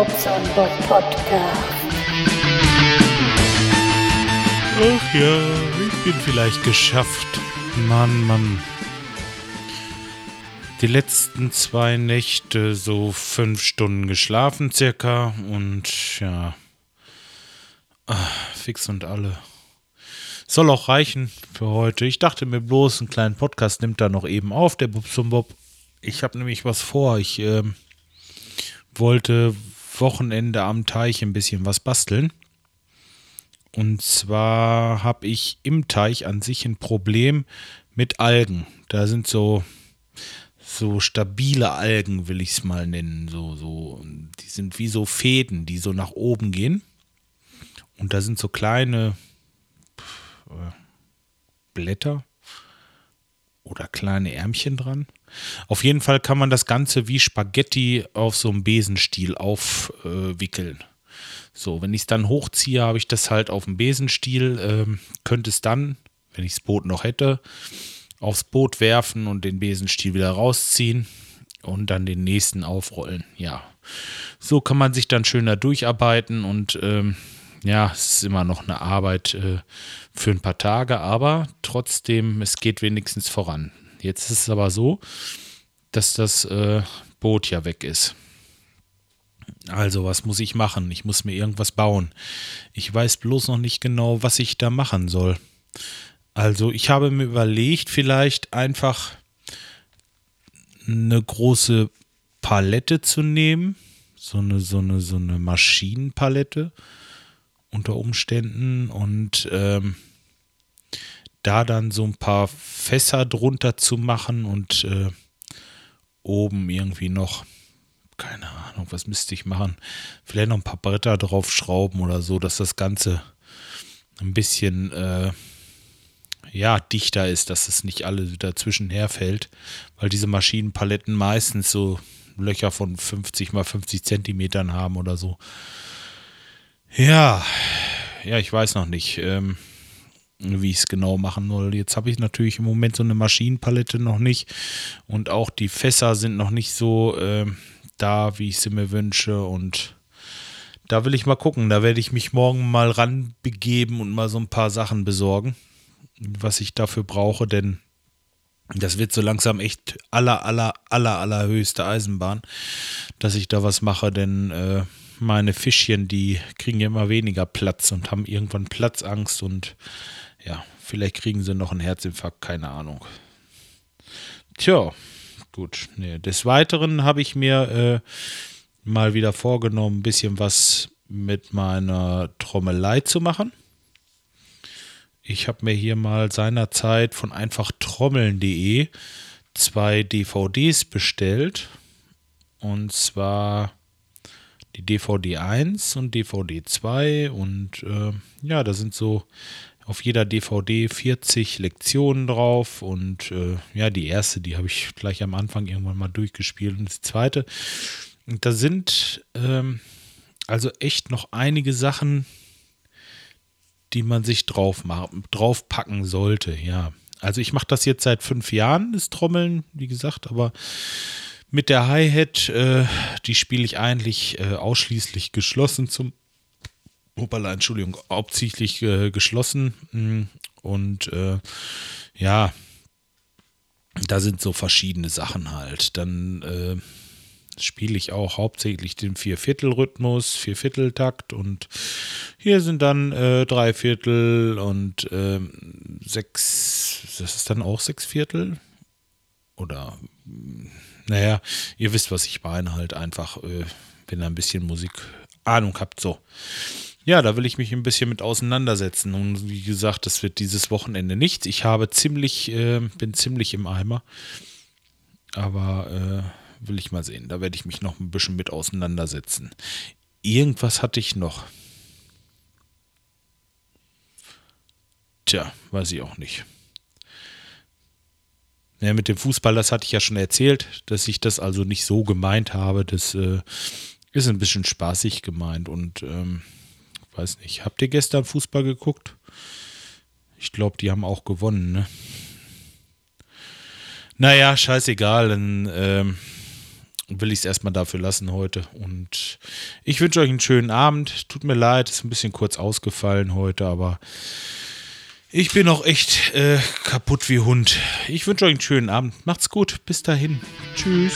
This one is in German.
Bobson Bob Podcast. Ach ja, ich bin vielleicht geschafft. Mann, Mann. Die letzten zwei Nächte so fünf Stunden geschlafen circa und ja, ach, fix und alle. Soll auch reichen für heute. Ich dachte mir bloß, einen kleinen Podcast nimmt da noch eben auf, der Bub zum Bob. Ich habe nämlich was vor. Ich äh, wollte Wochenende am Teich ein bisschen was basteln. Und zwar habe ich im Teich an sich ein Problem mit Algen. Da sind so so stabile Algen, will ich es mal nennen. So, so, die sind wie so Fäden, die so nach oben gehen. Und da sind so kleine äh, Blätter oder kleine Ärmchen dran. Auf jeden Fall kann man das Ganze wie Spaghetti auf so einem Besenstiel aufwickeln. So, wenn ich es dann hochziehe, habe ich das halt auf dem Besenstiel. Ähm, könnte es dann, wenn ich das Boot noch hätte, aufs Boot werfen und den Besenstiel wieder rausziehen und dann den nächsten aufrollen. Ja, so kann man sich dann schöner durcharbeiten und ähm, ja, es ist immer noch eine Arbeit äh, für ein paar Tage, aber trotzdem, es geht wenigstens voran. Jetzt ist es aber so, dass das äh, Boot ja weg ist. Also, was muss ich machen? Ich muss mir irgendwas bauen. Ich weiß bloß noch nicht genau, was ich da machen soll. Also ich habe mir überlegt, vielleicht einfach eine große Palette zu nehmen. So eine, so eine, so eine Maschinenpalette unter Umständen und ähm, da dann so ein paar Fässer drunter zu machen und äh, oben irgendwie noch, keine Ahnung, was müsste ich machen? Vielleicht noch ein paar Bretter draufschrauben oder so, dass das Ganze ein bisschen äh, ja, dichter ist, dass es nicht alle dazwischen herfällt, weil diese Maschinenpaletten meistens so Löcher von 50 mal 50 Zentimetern haben oder so. Ja, ja, ich weiß noch nicht, ähm, wie ich es genau machen soll. Jetzt habe ich natürlich im Moment so eine Maschinenpalette noch nicht und auch die Fässer sind noch nicht so äh, da, wie ich sie mir wünsche und da will ich mal gucken. Da werde ich mich morgen mal ranbegeben und mal so ein paar Sachen besorgen was ich dafür brauche, denn das wird so langsam echt aller, aller, aller, allerhöchste Eisenbahn, dass ich da was mache, denn äh, meine Fischchen, die kriegen ja immer weniger Platz und haben irgendwann Platzangst und ja, vielleicht kriegen sie noch einen Herzinfarkt, keine Ahnung. Tja, gut. Nee. Des Weiteren habe ich mir äh, mal wieder vorgenommen, ein bisschen was mit meiner Trommelei zu machen. Ich habe mir hier mal seinerzeit von einfachtrommeln.de zwei DVDs bestellt. Und zwar die DVD 1 und DVD 2. Und äh, ja, da sind so auf jeder DVD 40 Lektionen drauf. Und äh, ja, die erste, die habe ich gleich am Anfang irgendwann mal durchgespielt. Und die zweite. Und da sind ähm, also echt noch einige Sachen die man sich drauf, draufpacken sollte, ja. Also ich mache das jetzt seit fünf Jahren, das Trommeln, wie gesagt, aber mit der Hi-Hat, äh, die spiele ich eigentlich äh, ausschließlich geschlossen zum, Opala, Entschuldigung, hauptsächlich äh, geschlossen mm, und äh, ja, da sind so verschiedene Sachen halt. Dann äh, spiele ich auch hauptsächlich den Vierviertel-Rhythmus, Viervierteltakt und hier sind dann äh, drei Viertel und äh, sechs, das ist dann auch sechs Viertel oder naja, ihr wisst, was ich meine, halt einfach, äh, wenn ihr ein bisschen Musik Ahnung habt, so. Ja, da will ich mich ein bisschen mit auseinandersetzen. Und wie gesagt, das wird dieses Wochenende nichts. Ich habe ziemlich, äh, bin ziemlich im Eimer. Aber äh, will ich mal sehen. Da werde ich mich noch ein bisschen mit auseinandersetzen. Irgendwas hatte ich noch. Tja, weiß ich auch nicht. Ja, mit dem Fußball, das hatte ich ja schon erzählt, dass ich das also nicht so gemeint habe. Das äh, ist ein bisschen spaßig gemeint und ähm, weiß nicht. Habt ihr gestern Fußball geguckt? Ich glaube, die haben auch gewonnen, ne? Naja, scheißegal. Dann, ähm, will ich es erstmal dafür lassen heute. Und ich wünsche euch einen schönen Abend. Tut mir leid, ist ein bisschen kurz ausgefallen heute, aber ich bin auch echt äh, kaputt wie Hund. Ich wünsche euch einen schönen Abend. Macht's gut. Bis dahin. Tschüss.